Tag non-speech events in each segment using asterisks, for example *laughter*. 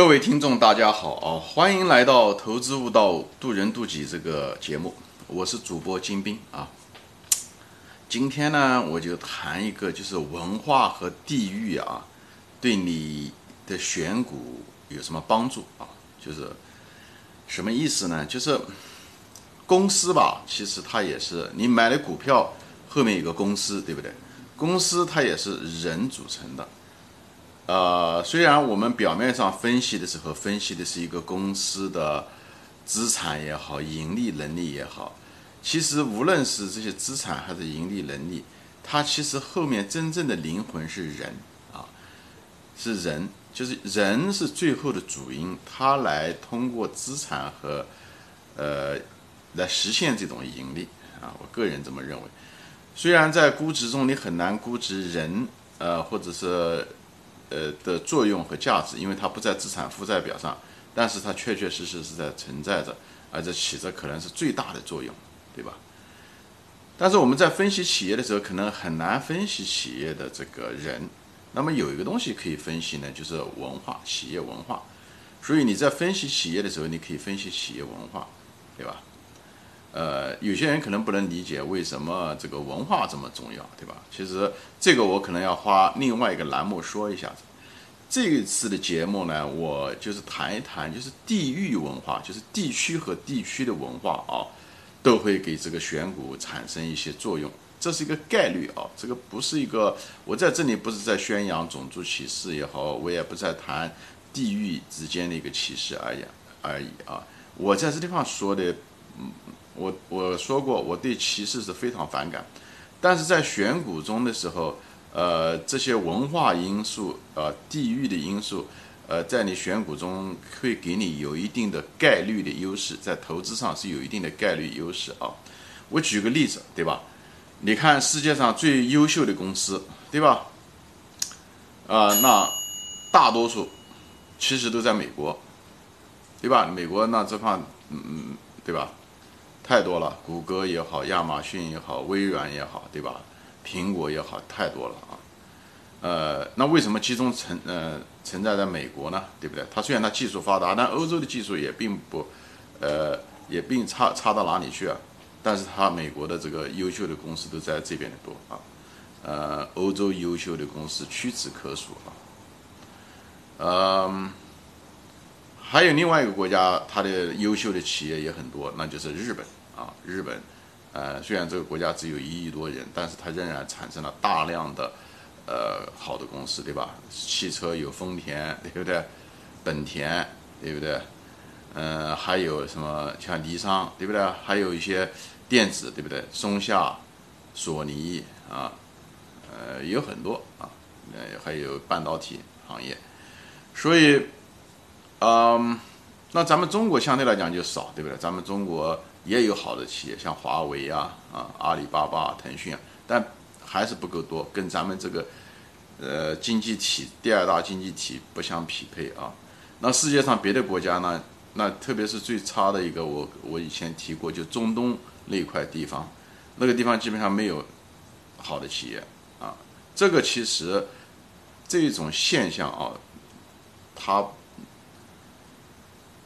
各位听众，大家好啊！欢迎来到《投资悟道，渡人渡己》这个节目，我是主播金兵啊。今天呢，我就谈一个，就是文化和地域啊，对你的选股有什么帮助啊？就是什么意思呢？就是公司吧，其实它也是你买的股票后面有个公司，对不对？公司它也是人组成的。呃，虽然我们表面上分析的时候分析的是一个公司的资产也好，盈利能力也好，其实无论是这些资产还是盈利能力，它其实后面真正的灵魂是人啊，是人，就是人是最后的主因，他来通过资产和呃来实现这种盈利啊，我个人这么认为。虽然在估值中你很难估值人，呃，或者是。呃的作用和价值，因为它不在资产负债表上，但是它确确实实是在存在着，而且起着可能是最大的作用，对吧？但是我们在分析企业的时候，可能很难分析企业的这个人。那么有一个东西可以分析呢，就是文化，企业文化。所以你在分析企业的时候，你可以分析企业文化，对吧？呃，有些人可能不能理解为什么这个文化这么重要，对吧？其实这个我可能要花另外一个栏目说一下子。这一次的节目呢，我就是谈一谈，就是地域文化，就是地区和地区的文化啊，都会给这个选股产生一些作用。这是一个概率啊，这个不是一个，我在这里不是在宣扬种族歧视也好，我也不在谈地域之间的一个歧视而已而已啊。我在这地方说的，嗯。我我说过，我对歧视是非常反感，但是在选股中的时候，呃，这些文化因素、呃，地域的因素，呃，在你选股中会给你有一定的概率的优势，在投资上是有一定的概率优势啊。我举个例子，对吧？你看世界上最优秀的公司，对吧？啊，那大多数其实都在美国，对吧？美国那这块，嗯嗯，对吧？太多了，谷歌也好，亚马逊也好，微软也好，对吧？苹果也好，太多了啊。呃，那为什么集中存呃存在在美国呢？对不对？它虽然它技术发达，但欧洲的技术也并不，呃，也并差差到哪里去啊？但是它美国的这个优秀的公司都在这边的多啊。呃，欧洲优秀的公司屈指可数啊。嗯。还有另外一个国家，它的优秀的企业也很多，那就是日本啊。日本，呃，虽然这个国家只有一亿多人，但是它仍然产生了大量的，呃，好的公司，对吧？汽车有丰田，对不对？本田，对不对？嗯，还有什么像尼桑，对不对？还有一些电子，对不对？松下、索尼啊，呃，有很多啊，呃，还有半导体行业，所以。嗯，那咱们中国相对来讲就少，对不对？咱们中国也有好的企业，像华为啊、啊阿里巴巴、腾讯啊，但还是不够多，跟咱们这个呃经济体第二大经济体不相匹配啊。那世界上别的国家呢？那特别是最差的一个，我我以前提过，就中东那块地方，那个地方基本上没有好的企业啊。这个其实这种现象啊，它。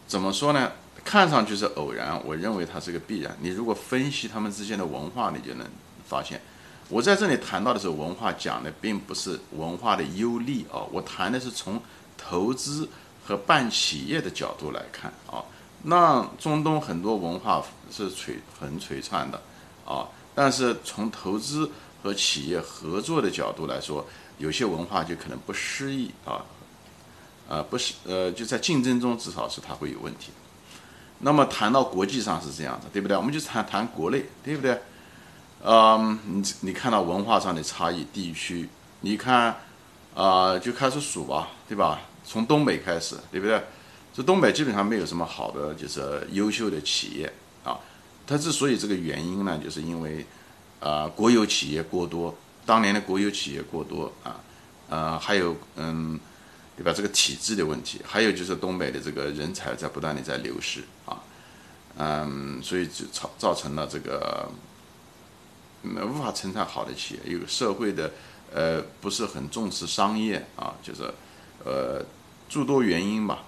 怎么说呢？看上去是偶然，我认为它是个必然。你如果分析他们之间的文化，你就能发现。我在这里谈到的时候，文化讲的并不是文化的优劣啊，我谈的是从投资和办企业的角度来看啊。那中东很多文化是璀很璀璨的啊，但是从投资和企业合作的角度来说，有些文化就可能不适宜啊。呃，不是，呃，就在竞争中，至少是它会有问题。那么谈到国际上是这样的，对不对？我们就谈谈国内，对不对？嗯，你你看到文化上的差异，地区，你看，啊，就开始数吧，对吧？从东北开始，对不对？这东北基本上没有什么好的，就是优秀的企业啊。它之所以这个原因呢，就是因为，啊，国有企业过多，当年的国有企业过多啊，呃，还有，嗯。对吧？这个体制的问题，还有就是东北的这个人才在不断的在流失啊，嗯，所以就造造成了这个，嗯，无法成长好的企业，有社会的呃不是很重视商业啊，就是呃诸多原因吧。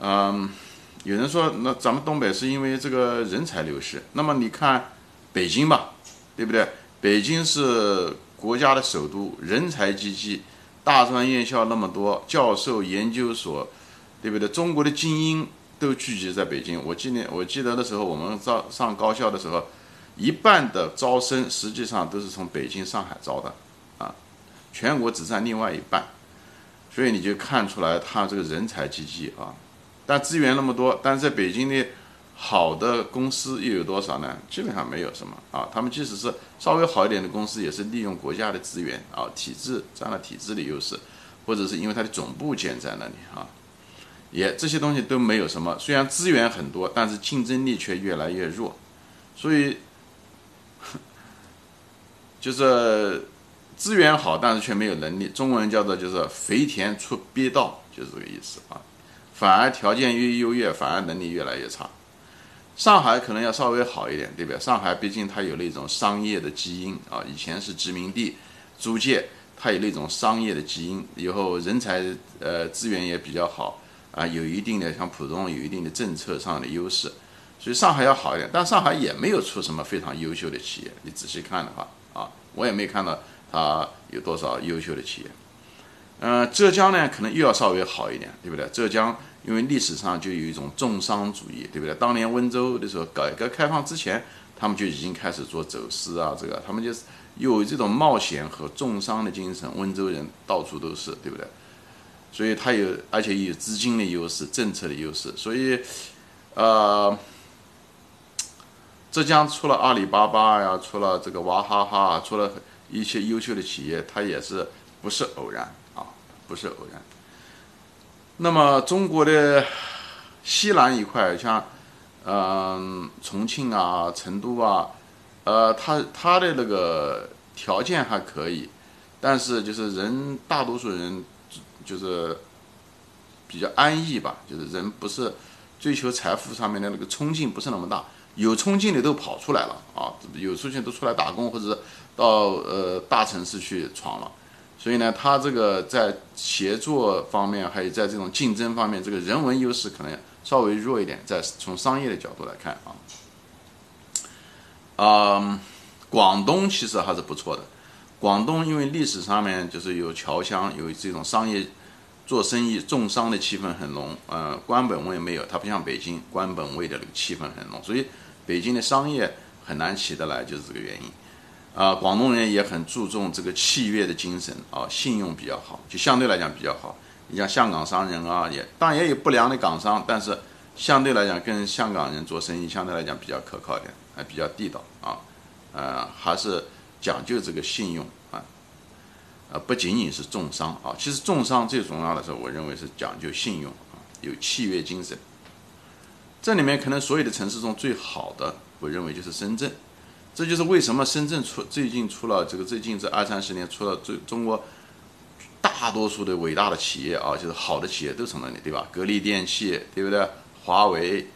嗯，有人说那咱们东北是因为这个人才流失，那么你看北京吧，对不对？北京是国家的首都，人才济济，大专院校那么多，教授研究所，对不对？中国的精英都聚集在北京。我记得我记得的时候，我们上上高校的时候，一半的招生实际上都是从北京、上海招的，啊，全国只占另外一半。所以你就看出来，他这个人才济济啊，但资源那么多，但是在北京的好的公司又有多少呢？基本上没有什么啊。他们即使是稍微好一点的公司，也是利用国家的资源啊，体制占了体制的优势，或者是因为它的总部建在那里啊，也这些东西都没有什么。虽然资源很多，但是竞争力却越来越弱，所以 *laughs* 就是。资源好，但是却没有能力。中文叫做就是肥田出鳖道，就是这个意思啊。反而条件越优越，反而能力越来越差。上海可能要稍微好一点，对不对？上海毕竟它有那种商业的基因啊，以前是殖民地，租界，它有那种商业的基因。以后人才呃资源也比较好啊，有一定的像浦东有一定的政策上的优势，所以上海要好一点。但上海也没有出什么非常优秀的企业，你仔细看的话啊，我也没看到。它有多少优秀的企业？呃，浙江呢，可能又要稍微好一点，对不对？浙江因为历史上就有一种重商主义，对不对？当年温州的时候，改革开放之前，他们就已经开始做走私啊，这个他们就是有这种冒险和重商的精神。温州人到处都是，对不对？所以他有，而且有资金的优势、政策的优势，所以，呃，浙江出了阿里巴巴呀，出了这个娃哈哈，出了。一些优秀的企业，它也是不是偶然？不是偶然。那么中国的西南一块，像嗯重庆啊、成都啊，呃，它它的那个条件还可以，但是就是人大多数人就是比较安逸吧，就是人不是追求财富上面的那个冲劲不是那么大，有冲劲的都跑出来了啊，有冲劲都出来打工或者。到呃大城市去闯了，所以呢，他这个在协作方面，还有在这种竞争方面，这个人文优势可能稍微弱一点。在从商业的角度来看啊，啊，广东其实还是不错的。广东因为历史上面就是有侨乡，有这种商业做生意重商的气氛很浓，呃，官本位没有，它不像北京官本位的那个气氛很浓，所以北京的商业很难起得来，就是这个原因。啊，广东人也很注重这个契约的精神啊，信用比较好，就相对来讲比较好。你像香港商人啊，也当然也有不良的港商，但是相对来讲跟香港人做生意相对来讲比较可靠一点，还比较地道啊，呃，还是讲究这个信用啊，呃，不仅仅是重商啊，其实重商最重要的是，我认为是讲究信用啊，有契约精神。这里面可能所有的城市中最好的，我认为就是深圳。这就是为什么深圳出最近出了这个最近这二三十年出了最中国大多数的伟大的企业啊，就是好的企业都从那里，对吧？格力电器，对不对？华为，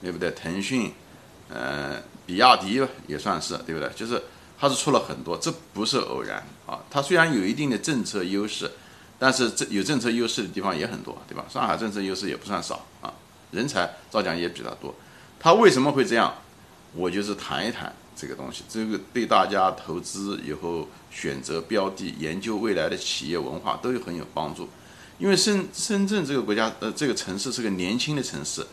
对不对？腾讯，呃，比亚迪也算是，对不对？就是它是出了很多，这不是偶然啊。它虽然有一定的政策优势，但是这有政策优势的地方也很多，对吧？上海政策优势也不算少啊，人才照讲也比较多。它为什么会这样？我就是谈一谈。这个东西，这个对大家投资以后选择标的、研究未来的企业文化都有很有帮助。因为深深圳这个国家，呃，这个城市是个年轻的城市，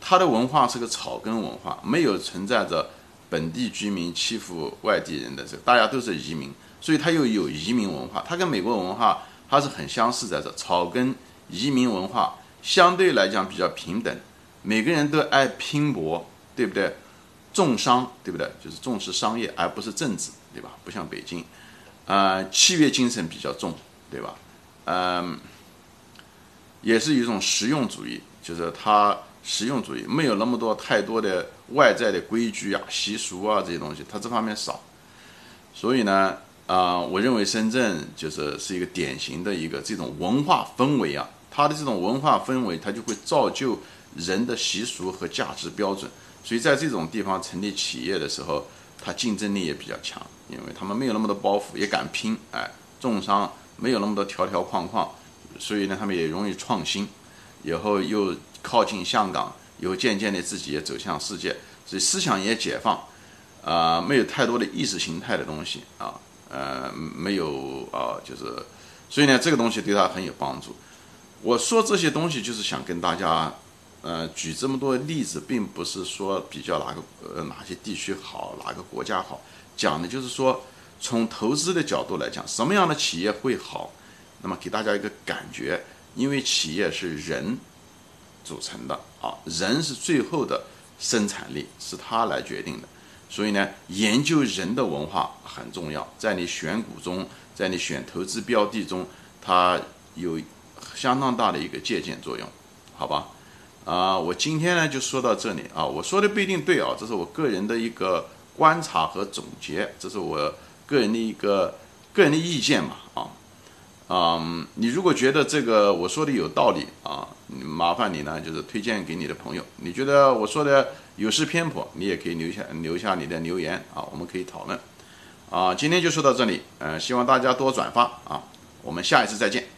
它的文化是个草根文化，没有存在着本地居民欺负外地人的这，大家都是移民，所以它又有移民文化。它跟美国文化它是很相似在这，草根移民文化相对来讲比较平等，每个人都爱拼搏，对不对？重商对不对？就是重视商业而不是政治，对吧？不像北京，啊，契约精神比较重，对吧？嗯，也是一种实用主义，就是它实用主义没有那么多太多的外在的规矩啊、习俗啊这些东西，它这方面少。所以呢，啊，我认为深圳就是是一个典型的一个这种文化氛围啊，它的这种文化氛围，它就会造就人的习俗和价值标准。所以在这种地方成立企业的时候，它竞争力也比较强，因为他们没有那么多包袱，也敢拼，哎，重商没有那么多条条框框，所以呢，他们也容易创新，以后又靠近香港，以后渐渐的自己也走向世界，所以思想也解放，啊，没有太多的意识形态的东西啊，呃，没有啊，就是，所以呢，这个东西对他很有帮助。我说这些东西就是想跟大家，呃，举这么多例子，并不是说比较哪个呃哪些地区好，哪个国家好，讲的就是说从投资的角度来讲，什么样的企业会好，那么给大家一个感觉，因为企业是人组成的啊，人是最后的生产力是他来决定的，所以呢，研究人的文化很重要，在你选股中，在你选投资标的中，它有。相当大的一个借鉴作用，好吧？啊，我今天呢就说到这里啊。我说的不一定对啊，这是我个人的一个观察和总结，这是我个人的一个个人的意见嘛啊。嗯，你如果觉得这个我说的有道理啊，麻烦你呢就是推荐给你的朋友。你觉得我说的有失偏颇，你也可以留下留下你的留言啊，我们可以讨论。啊，今天就说到这里，呃，希望大家多转发啊，我们下一次再见。